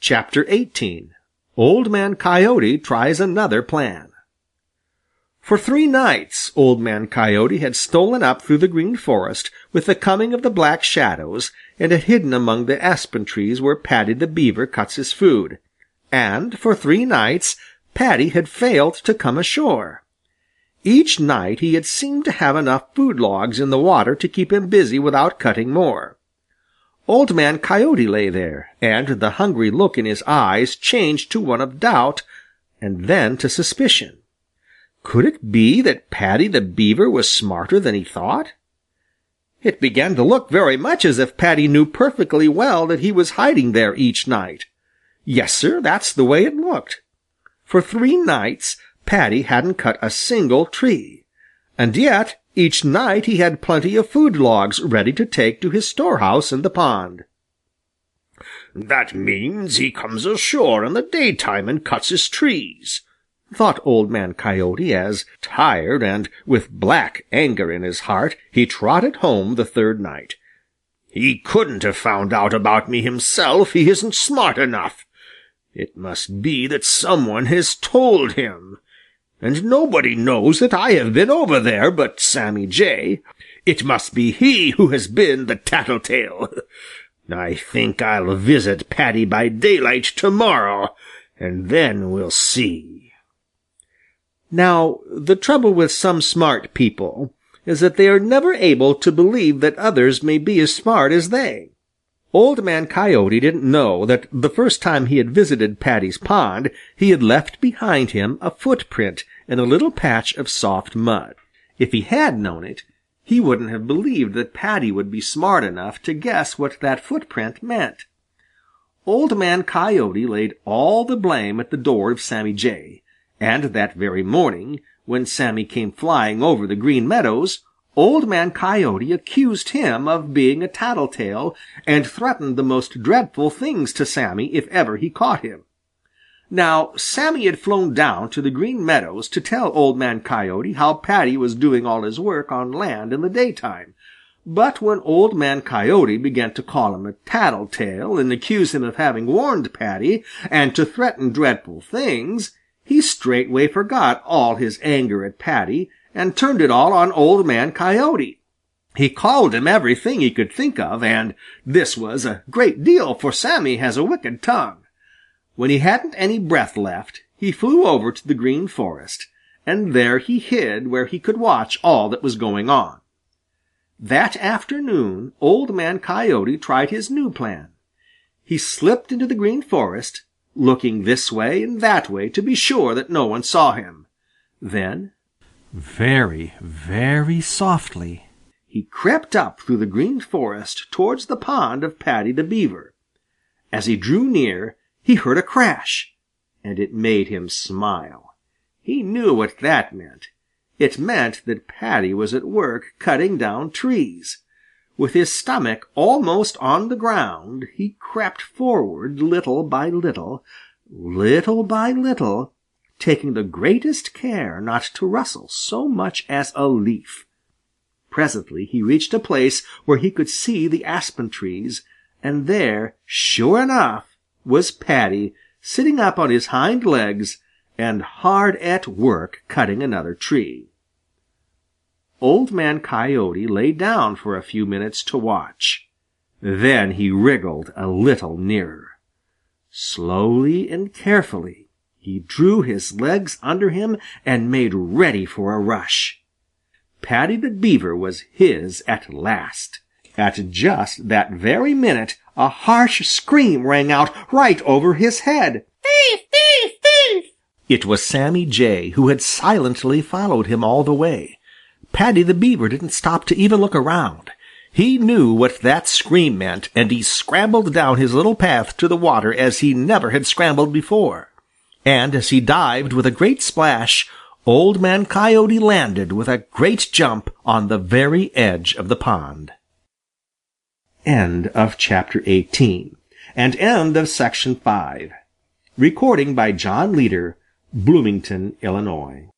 Chapter XVIII Old Man Coyote Tries Another Plan For three nights Old Man Coyote had stolen up through the Green Forest with the coming of the Black Shadows and had hidden among the aspen trees where Paddy the Beaver cuts his food, and for three nights Paddy had failed to come ashore. Each night he had seemed to have enough food logs in the water to keep him busy without cutting more. Old Man Coyote lay there, and the hungry look in his eyes changed to one of doubt and then to suspicion. Could it be that Paddy the Beaver was smarter than he thought? It began to look very much as if Paddy knew perfectly well that he was hiding there each night. Yes, Sir, that's the way it looked. For three nights Paddy hadn't cut a single tree, and yet each night he had plenty of food logs ready to take to his storehouse in the pond. "That means he comes ashore in the daytime and cuts his trees," thought Old Man Coyote as, tired and with black anger in his heart, he trotted home the third night. "He couldn't have found out about me himself. He isn't smart enough. It must be that some one has told him. And nobody knows that I have been over there but Sammy Jay. It must be he who has been the tattletale. I think I'll visit Paddy by daylight to-morrow, and then we'll see. Now, the trouble with some smart people is that they are never able to believe that others may be as smart as they. Old Man Coyote didn't know that the first time he had visited Paddy's pond he had left behind him a footprint in a little patch of soft mud. If he had known it, he wouldn't have believed that Paddy would be smart enough to guess what that footprint meant. Old Man Coyote laid all the blame at the door of Sammy Jay, and that very morning, when Sammy came flying over the Green Meadows, Old Man Coyote accused him of being a tattletale and threatened the most dreadful things to Sammy if ever he caught him. Now Sammy had flown down to the Green Meadows to tell Old Man Coyote how Paddy was doing all his work on land in the daytime, but when Old Man Coyote began to call him a tattletale and accuse him of having warned Paddy and to threaten dreadful things, he straightway forgot all his anger at Paddy and turned it all on Old Man Coyote. He called him everything he could think of, and this was a great deal, for Sammy has a wicked tongue. When he hadn't any breath left, he flew over to the Green Forest, and there he hid where he could watch all that was going on. That afternoon Old Man Coyote tried his new plan. He slipped into the Green Forest, looking this way and that way to be sure that no one saw him. Then very, very softly, he crept up through the Green Forest towards the pond of Paddy the Beaver. As he drew near, he heard a crash, and it made him smile. He knew what that meant. It meant that Paddy was at work cutting down trees. With his stomach almost on the ground, he crept forward little by little, little by little, taking the greatest care not to rustle so much as a leaf. Presently he reached a place where he could see the aspen trees, and there, sure enough, was Paddy sitting up on his hind legs and hard at work cutting another tree. Old Man Coyote lay down for a few minutes to watch. Then he wriggled a little nearer. Slowly and carefully he drew his legs under him and made ready for a rush. Paddy the Beaver was his at last. At just that very minute a harsh scream rang out right over his head. Thief! Thief! Thief! It was Sammy Jay, who had silently followed him all the way. Paddy the Beaver didn't stop to even look around. He knew what that scream meant, and he scrambled down his little path to the water as he never had scrambled before and as he dived with a great splash, Old Man Coyote landed with a great jump on the very edge of the pond. End of chapter 18 and end of section 5. Recording by John Leader, Bloomington, Illinois.